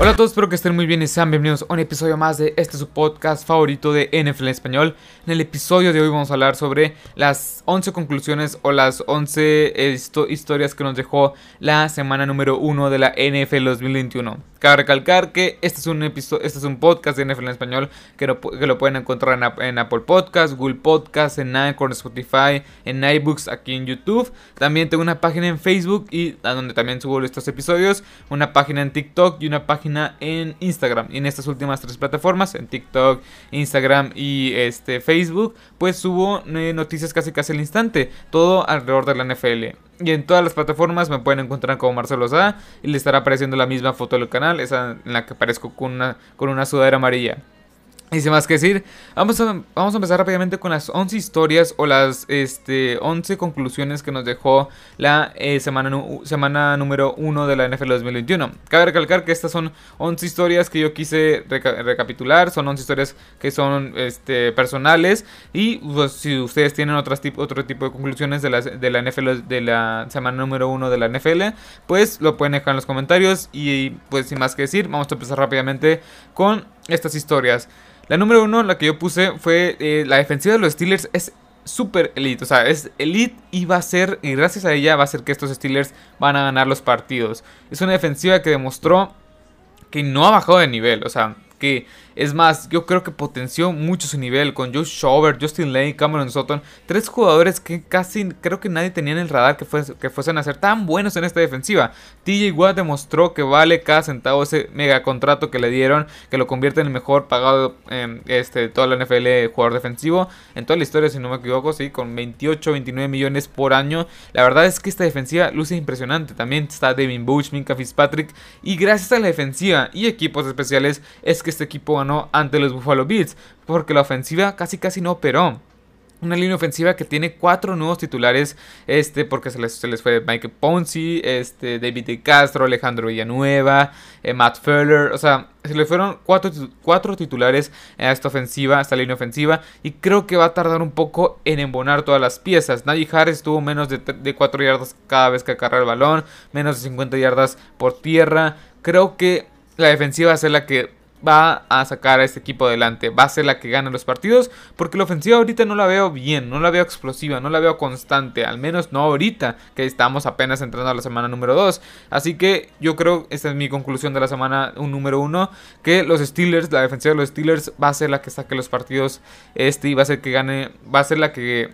Hola a todos, espero que estén muy bien y sean bienvenidos a un episodio más de este su podcast favorito de NFL en español. En el episodio de hoy vamos a hablar sobre las 11 conclusiones o las 11 historias que nos dejó la semana número 1 de la NFL 2021. Cabe recalcar que este es un episodio, este es un podcast de NFL en español que lo, que lo pueden encontrar en, Apple Podcasts, Google Podcasts, en Anchor, Spotify, en iBooks, aquí en YouTube. También tengo una página en Facebook y a donde también subo estos episodios, una página en TikTok y una página en Instagram. En estas últimas tres plataformas, en TikTok, Instagram y este, Facebook, pues subo eh, noticias casi casi al instante. Todo alrededor de la NFL. Y en todas las plataformas me pueden encontrar como Marcelo Sá y le estará apareciendo la misma foto del canal, esa en la que aparezco con una, con una sudadera amarilla. Y sin más que decir, vamos a, vamos a empezar rápidamente con las 11 historias o las este, 11 conclusiones que nos dejó la eh, semana, semana número 1 de la NFL 2021. Cabe recalcar que estas son 11 historias que yo quise recapitular, son 11 historias que son este, personales y pues, si ustedes tienen otras otro tipo de conclusiones de la, de la NFL de la semana número 1 de la NFL, pues lo pueden dejar en los comentarios y pues sin más que decir, vamos a empezar rápidamente con estas historias. La número uno, la que yo puse, fue eh, la defensiva de los Steelers es super elite. O sea, es elite y va a ser, y gracias a ella va a ser que estos Steelers van a ganar los partidos. Es una defensiva que demostró que no ha bajado de nivel. O sea, que es más, yo creo que potenció mucho su nivel con Joe Shover, Justin Lane, Cameron Sutton, tres jugadores que casi creo que nadie tenía en el radar que, fuesen a ser tan buenos en esta defensiva. TJ Watt demostró que vale cada centavo ese mega contrato que le dieron, que lo convierte en el mejor pagado este, de toda la NFL jugador defensivo, en toda la historia si no me equivoco, sí, con 28, 29 millones por año. La verdad es que esta defensiva luce impresionante. También está Devin Bush, Minka Fitzpatrick y gracias a la defensiva y equipos especiales es que este equipo ganó ante los Buffalo Bills, porque la ofensiva casi casi no operó. Una línea ofensiva que tiene cuatro nuevos titulares, este, porque se les, fue Mike Ponzi, este, David de Castro, Alejandro Villanueva, eh, Matt Feller, o sea, se le fueron cuatro, cuatro, titulares a esta ofensiva, a esta línea ofensiva, y creo que va a tardar un poco en embonar todas las piezas. Najee Harris tuvo menos de, de 4 yardas cada vez que agarra el balón, menos de 50 yardas por tierra. Creo que la defensiva va a ser la que va a sacar a este equipo adelante, va a ser la que gane los partidos, porque la ofensiva ahorita no la veo bien, no la veo explosiva, no la veo constante, al menos no ahorita, que estamos apenas entrando a la semana número 2. Así que yo creo, esta es mi conclusión de la semana número 1, que los Steelers, la defensiva de los Steelers va a ser la que saque los partidos este y va a ser que gane, va a ser la que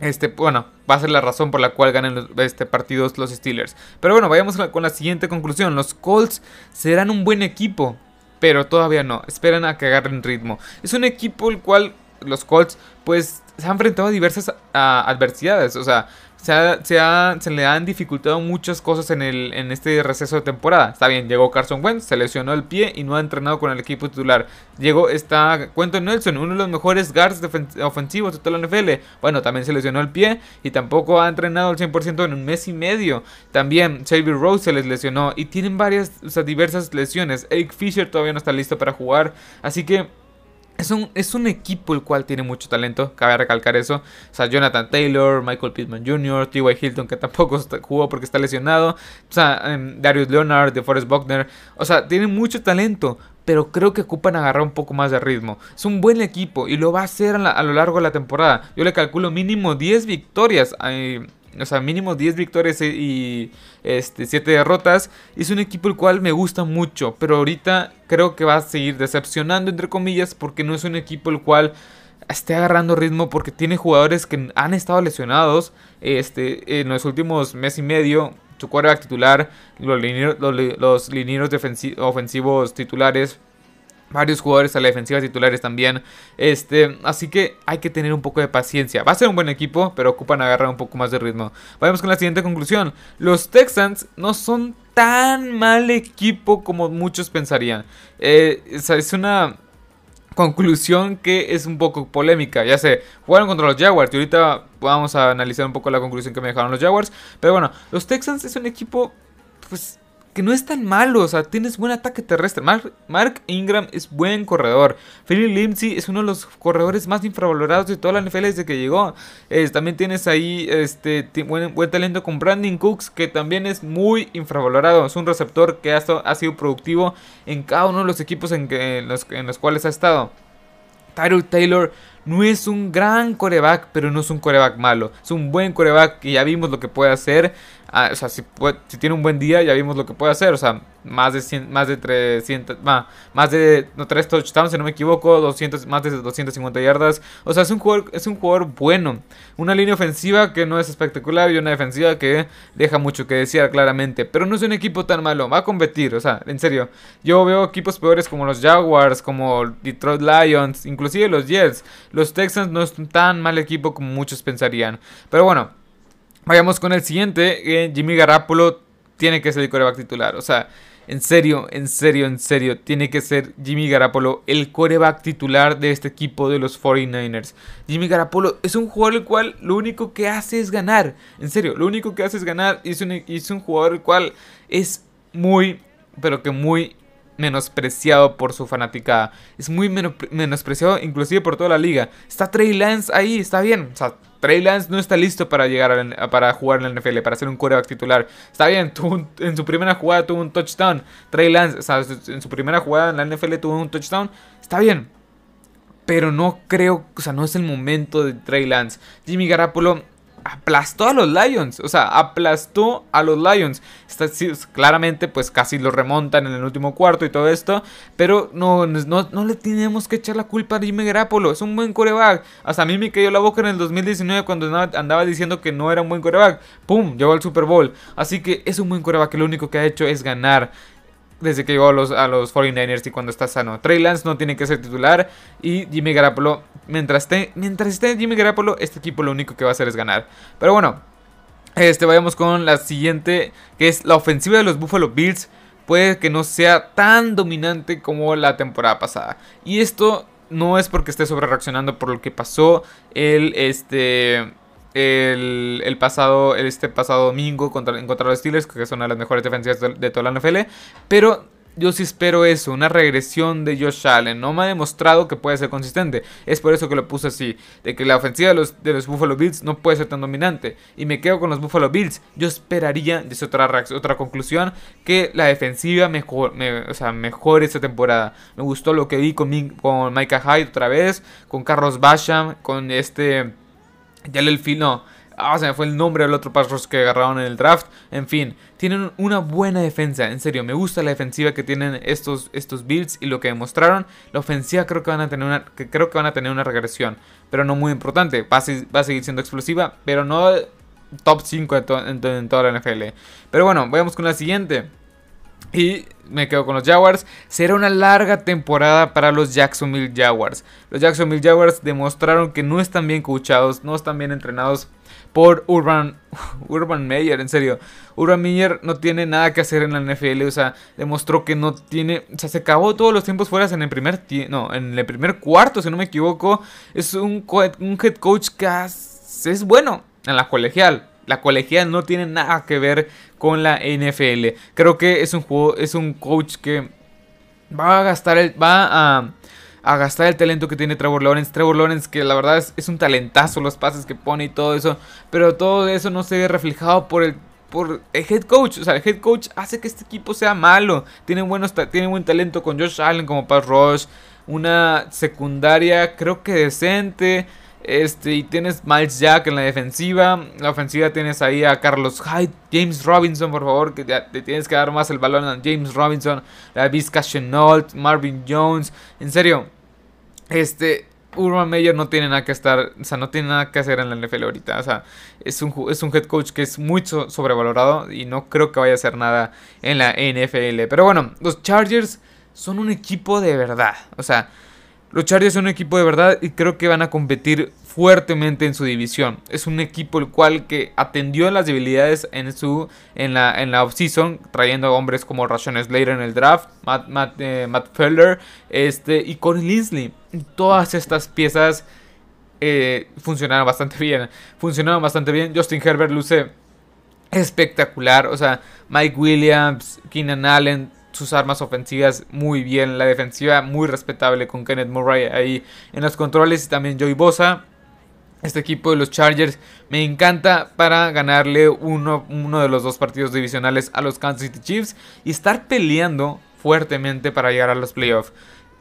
este, bueno, va a ser la razón por la cual ganen los, este, partidos los Steelers. Pero bueno, vayamos con la siguiente conclusión. Los Colts serán un buen equipo pero todavía no. Esperan a que agarren ritmo. Es un equipo el cual los Colts pues se han enfrentado a diversas adversidades. O sea, se, le han dificultado muchas cosas en, el, en este receso de temporada. Está bien, llegó Carson Wentz, se lesionó el pie y no ha entrenado con el equipo titular. Llegó, está Quentin Nelson, uno de los mejores guards ofensivos de toda la NFL. Bueno, también se lesionó el pie y tampoco ha entrenado al 100% en un mes y medio. También Xavier Rose se les lesionó y tienen varias, o sea, diversas lesiones. Eric Fisher todavía no está listo para jugar. Así que es un, es un, equipo el cual tiene mucho talento, cabe recalcar eso. O sea, Jonathan Taylor, Michael Pittman Jr., T.Y. Hilton, que tampoco jugó porque está lesionado. O sea, em, Darius Leonard, DeForest Buckner. O sea, tienen mucho talento, pero creo que ocupan agarrar un poco más de ritmo. Es un buen equipo y lo va a hacer a, lo largo de la temporada. Yo le calculo mínimo 10 victorias o sea, mínimo 10 victorias y este, 7 derrotas. Es un equipo el cual me gusta mucho, pero ahorita creo que va a seguir decepcionando, entre comillas, porque no es un equipo el cual esté agarrando ritmo porque tiene jugadores que han estado lesionados este, en los últimos mes y medio. Su quarterback titular, los linieros, los, ofensivos titulares varios jugadores a la defensiva titulares también. Este, así que hay que tener un poco de paciencia. Va a ser un buen equipo, pero ocupan agarrar un poco más de ritmo. Vayamos con la siguiente conclusión. Los Texans no son tan mal equipo como muchos pensarían. Eh, es una conclusión que es un poco polémica. Ya sé, jugaron contra los Jaguars y ahorita vamos a analizar un poco la conclusión que me dejaron los Jaguars. Pero bueno, los Texans es un equipo, pues que no es tan malo, o sea, tienes buen ataque terrestre. Mark, Ingram es buen corredor. Philip Lindsay es uno de los corredores más infravalorados de toda la NFL desde que llegó. también tienes ahí este buen, talento con Brandon Cooks, que también es muy infravalorado. Es un receptor que ha, sido productivo en cada uno de los equipos en los cuales ha estado. Tyrell Taylor no es un gran coreback, pero no es un coreback malo. Es un buen coreback que ya vimos lo que puede hacer. Ah, o sea, si, si, tiene un buen día, ya vimos lo que puede hacer. O sea, más de, más de 300, más, de no, 3 touchdowns, si no me equivoco, 200, más de 250 yardas. O sea, es un, jugador, es un jugador bueno. Una línea ofensiva que no es espectacular y una defensiva que deja mucho que decir claramente. Pero no es un equipo tan malo, va a competir. O sea, en serio, yo veo equipos peores como los Jaguars, como Detroit Lions, inclusive los Jets. Los Texans no es tan mal equipo como muchos pensarían. Pero bueno. Vayamos con el siguiente. Jimmy Garapolo tiene que ser el coreback titular. O sea, en serio, en serio, en serio. Tiene que ser Jimmy Garapolo el coreback titular de este equipo de los 49ers. Jimmy Garapolo es un jugador el cual lo único que hace es ganar. En serio, lo único que hace es ganar. Y es un, es un jugador el cual es muy, pero que muy menospreciado por su fanática. Es muy menospreciado inclusive por toda la liga. Está Trey Lance ahí, está bien. O sea, Trey Lance no está listo para llegar a para jugar en la NFL, para ser un coreback titular. Está bien, en su primera jugada tuvo un touchdown. Trey Lance, o sea, en su primera jugada en la NFL tuvo un touchdown. Está bien. Pero no creo, o sea, no es el momento de Trey Lance. Jimmy Garapolo aplastó a los Lions. O sea, aplastó a los Lions. Está, claramente, pues casi lo remontan en el último cuarto y todo esto. Pero no, no, le tenemos que echar la culpa a Jimmy Garapolo. Es un buen coreback. Hasta a mí me cayó la boca en el 2019 cuando andaba, diciendo que no era un buen coreback. ¡Pum! Llegó al Super Bowl. Así que es un buen coreback lo único que ha hecho es ganar desde que llegó a los, a los 49ers y cuando está sano. Trey Lance no tiene que ser titular y Jimmy Garapolo, mientras esté, mientras esté Jimmy Garapolo, este equipo lo único que va a hacer es ganar. Pero bueno, este, vayamos con la siguiente, que es la ofensiva de los Buffalo Bills. Puede que no sea tan dominante como la temporada pasada. Y esto no es porque esté sobre reaccionando por lo que pasó el, este, el, pasado, este pasado domingo contra, contra los Steelers, que son una de las mejores defensivas de, toda la NFL. Pero yo sí espero eso, una regresión de Josh Allen. No me ha demostrado que puede ser consistente. Es por eso que lo puse así. De que la ofensiva de los, de los Buffalo Bills no puede ser tan dominante. Y me quedo con los Buffalo Bills. Yo esperaría, es otra, otra conclusión, que la defensiva mejor, o sea, mejore esta temporada. Me gustó lo que vi con, con Micah Hyde otra vez. Con Carlos Basham. Con este ya el no. Ah, se me fue el nombre del otro pass que agarraron en el draft. En fin, tienen una buena defensa. En serio, me gusta la defensiva que tienen estos, estos builds y lo que demostraron. La ofensiva creo que van a tener una, creo que van a tener una regresión. Pero no muy importante. Va a, seguir siendo explosiva. Pero no top 5 en, en toda la NFL. Pero bueno, vayamos con la siguiente. Y me quedo con los Jaguars. Será una larga temporada para los Jacksonville Jaguars. Los Jacksonville Jaguars demostraron que no están bien coachados, no están bien entrenados por Urban, Urban Meyer, en serio. Urban Meyer no tiene nada que hacer en la NFL, o sea, demostró que no tiene, o sea, se acabó todos los tiempos fuera en el primer, no, en el primer cuarto, si no me equivoco. Es un, un head coach que es bueno en la colegial, la colegial no tiene nada que ver con la NFL. Creo que es un juego, es un coach que va a gastar el, va a, gastar el talento que tiene Trevor Lawrence. Trevor Lawrence que la verdad es, un talentazo los pases que pone y todo eso, pero todo eso no se ve reflejado por el por el head coach, o sea, el head coach hace que este equipo sea malo. Tiene buenos buen talento con Josh Allen como pass rush, una secundaria creo que decente. Este, y tienes Miles Jack en la defensiva. La ofensiva tienes ahí a Carlos Hyde, James Robinson, por favor, que te tienes que dar más el balón a James Robinson, la Vizca Chenault, Marvin Jones. En serio, este, Urban Meyer no tiene nada que estar, o sea, no tiene nada que hacer en la NFL ahorita. O sea, es un, es un head coach que es muy sobrevalorado y no creo que vaya a hacer nada en la NFL. Pero bueno, los Chargers son un equipo de verdad. O sea, los Chargers son un equipo de verdad y creo que van a competir fuertemente en su división. Es un equipo el cual que atendió las debilidades en su en la en la offseason, trayendo hombres como Rashawn Slater en el draft, Matt, Matt, eh, Feller, este y Corey Linsley. Todas estas piezas eh, funcionaron bastante bien. Funcionaron bastante bien. Justin Herbert luce espectacular. O sea, Mike Williams, Keenan Allen, sus armas ofensivas muy bien. La defensiva muy respetable con Kenneth Murray ahí en los controles y también Joey Bosa. Este equipo de los Chargers me encanta para ganarle uno, uno, de los dos partidos divisionales a los Kansas City Chiefs y estar peleando fuertemente para llegar a los playoffs.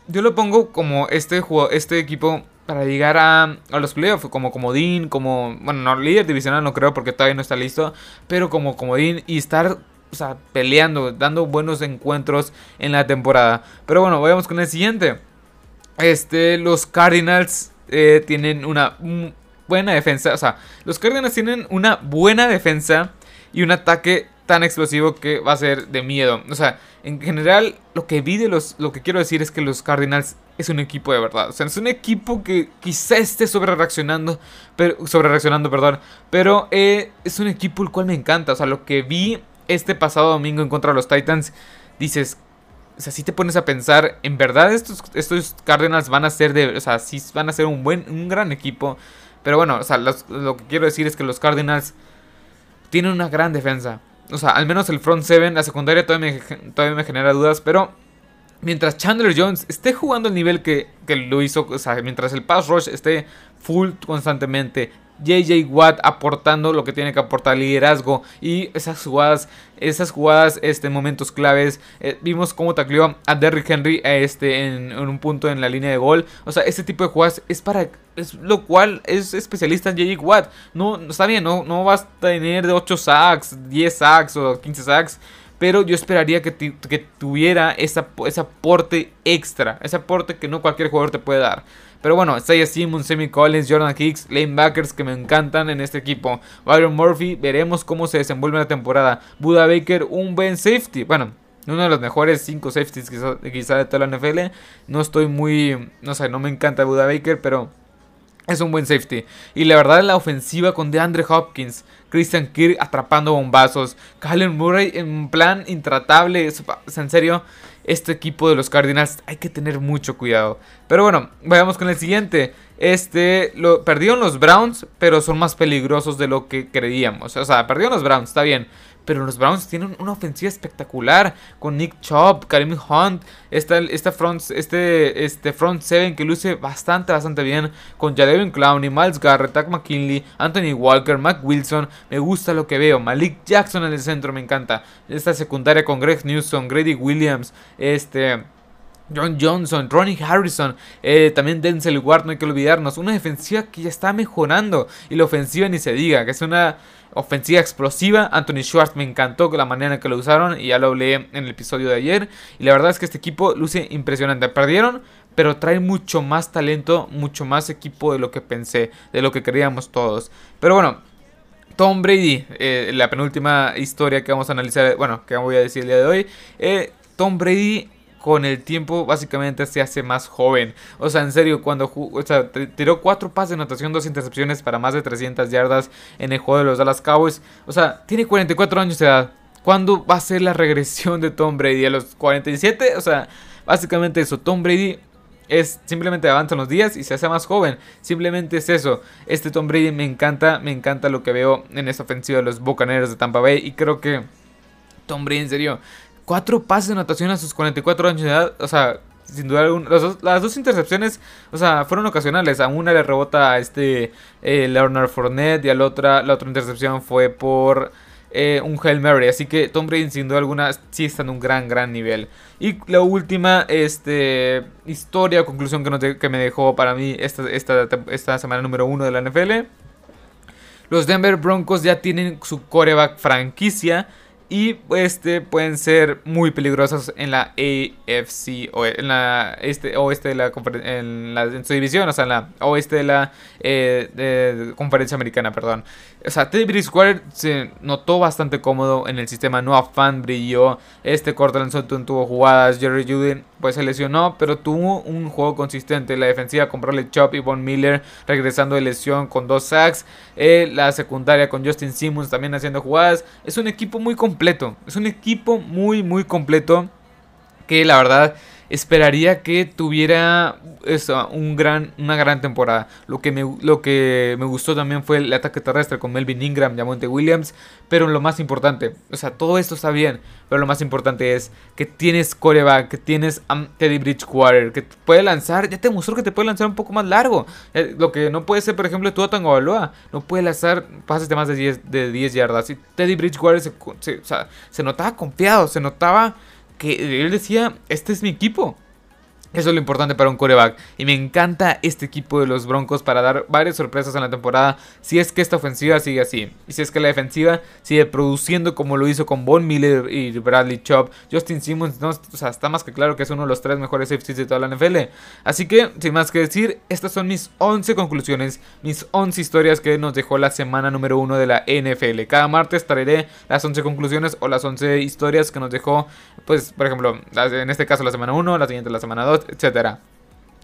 Yo lo pongo como este, este equipo para llegar a, los playoffs, como comodín, como, bueno, no líder divisional no creo porque todavía no está listo, pero como comodín y estar o sea, peleando, dando buenos encuentros en la temporada. Pero bueno, vayamos con el siguiente. Este, los Cardinals eh, tienen una buena defensa. O sea, los Cardinals tienen una buena defensa y un ataque tan explosivo que va a ser de miedo. O sea, en general, lo que vi de los. Lo que quiero decir es que los Cardinals es un equipo de verdad. O sea, es un equipo que quizá esté sobre reaccionando. Pero. Sobre reaccionando, perdón. Pero eh, es un equipo el cual me encanta. O sea, lo que vi este pasado domingo en contra de los Titans. Dices. O sea, si te pones a pensar, en verdad estos, estos Cardinals van a ser de, o sea, van a ser un buen, un gran equipo. Pero bueno, o sea, lo que quiero decir es que los Cardinals tienen una gran defensa. O sea, al menos el front 7, la secundaria todavía me, todavía me genera dudas, pero mientras Chandler Jones esté jugando el nivel que, que, lo hizo, o sea, mientras el pass rush esté full constantemente, JJ Watt aportando lo que tiene que aportar liderazgo y esas jugadas, esas jugadas, este, momentos claves. Eh, vimos cómo tacleó a Derrick Henry este, en, un punto en la línea de gol. O sea, este tipo de jugadas es para, es lo cual es especialista en JJ Watt. No, está bien, no, no vas a tener de 8 sacks, 10 sacks o 15 sacks. Pero yo esperaría que, tuviera ese aporte extra. Ese aporte que no cualquier jugador te puede dar. Pero bueno, Isaiah Simmons, Semi Collins, Jordan Hicks, lanebackers que me encantan en este equipo. Byron Murphy, veremos cómo se desenvuelve la temporada. Buda Baker, un buen safety. Bueno, uno de los mejores 5 safeties quizá, de toda la NFL. No estoy muy, no sé, no me encanta Buda Baker, pero es un buen safety. Y la verdad, la ofensiva con DeAndre Hopkins, Christian Kirk atrapando bombazos, Kylen Murray en plan intratable. En serio, este equipo de los Cardinals hay que tener mucho cuidado. Pero bueno, vayamos con el siguiente. Este, lo perdieron los Browns, pero son más peligrosos de lo que creíamos. O sea, perdieron los Browns, está bien. Pero los Browns tienen una ofensiva espectacular con Nick Chubb, Karim Hunt, esta, esta front, este, este front seven que luce bastante, bastante bien con Jadavion Clowney, Miles Garrett, Tack McKinley, Anthony Walker, Mac Wilson. Me gusta lo que veo. Malik Jackson en el centro me encanta. Esta secundaria con Greg Newsom, Grady Williams, este... John Johnson, Ronnie Harrison, eh, también Denzel Ward, no hay que olvidarnos. Una defensiva que ya está mejorando. Y la ofensiva ni se diga, que es una ofensiva explosiva. Anthony Schwartz me encantó la manera en que lo usaron y ya lo hablé en el episodio de ayer. Y la verdad es que este equipo luce impresionante. Perdieron, pero trae mucho más talento, mucho más equipo de lo que pensé, de lo que creíamos todos. Pero bueno, Tom Brady, eh, la penúltima historia que vamos a analizar, bueno, que voy a decir el día de hoy. Eh, Tom Brady con el tiempo básicamente se hace más joven. O sea, en serio, cuando o sea, tiró cuatro pases de anotación, dos intercepciones para más de 300 yardas en el juego de los Dallas Cowboys. O sea, tiene 44 años de edad. ¿Cuándo va a ser la regresión de Tom Brady? ¿A los 47? O sea, básicamente eso. Tom Brady es simplemente avanza los días y se hace más joven. Simplemente es eso. Este Tom Brady me encanta, me encanta lo que veo en esta ofensiva de los Buccaneers de Tampa Bay. Y creo que Tom Brady, en serio, cuatro pases de anotación a sus 44 años de edad. O sea, sin duda alguna. Las dos, intercepciones, o sea, fueron ocasionales. A una le rebota a este eh, Leonard Fournette y a la otra, la otra intercepción fue por eh, un Hail Mary. Así que Tom Brady, sin duda alguna, sí está en un gran, gran nivel. Y la última este, historia conclusión que, que me dejó para mí esta, esta, esta semana número uno de la NFL. Los Denver Broncos ya tienen su coreback franquicia y este pueden ser muy peligrosos en la AFC o en la este oeste de la, en su división, o sea, en la oeste de la eh, conferencia americana, perdón. O sea, Teddy Bridgewater se notó bastante cómodo en el sistema. Noah Fan brilló. Este Cortland Sutton tuvo jugadas. Jerry Judy pues se lesionó, pero tuvo un juego consistente. La defensiva con Bradley Chop y Von Miller regresando de lesión con dos sacks. Eh, la secundaria con Justin Simmons también haciendo jugadas. Es un equipo muy completo. Es un equipo muy, muy completo. Que la verdad esperaría que tuviera un gran, una gran temporada. Lo que, me, lo que me gustó también fue el ataque terrestre con Melvin Ingram, Monte Williams. Pero lo más importante, o sea, todo esto está bien. Pero lo más importante es que tienes coreback, que tienes Teddy Bridgewater, que puede lanzar. Ya te mostró que te puede lanzar un poco más largo. Eh, lo que no puede ser, por ejemplo, tú Tango Baloa. No puede lanzar pases de más de 10, de 10 yardas. Y Teddy Bridgewater se, se notaba confiado, se notaba que él decía: Este es mi equipo. Eso es lo importante para un coreback. Y me encanta este equipo de los Broncos para dar varias sorpresas en la temporada. Si es que esta ofensiva sigue así. Y si es que la defensiva sigue produciendo como lo hizo con Von Miller y Bradley Chubb. Justin Simmons, no, o sea, está más que claro que es uno de los tres mejores safeties de toda la NFL. Así que, sin más que decir, estas son mis 11 conclusiones. Mis 11 historias que nos dejó la semana número 1 de la NFL. Cada martes traeré las 11 conclusiones o las 11 historias que nos dejó, pues, por ejemplo, en este caso la semana 1, la siguiente la semana 2 etcétera.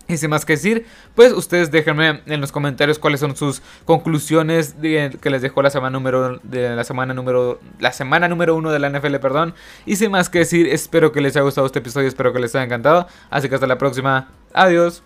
Y sin más que decir, pues ustedes déjenme en los comentarios cuáles son sus conclusiones que les dejó la semana número de la semana número la semana número uno de la NFL, perdón. Y sin más que decir, espero que les haya gustado este episodio, espero que les haya encantado. Así que hasta la próxima. Adiós.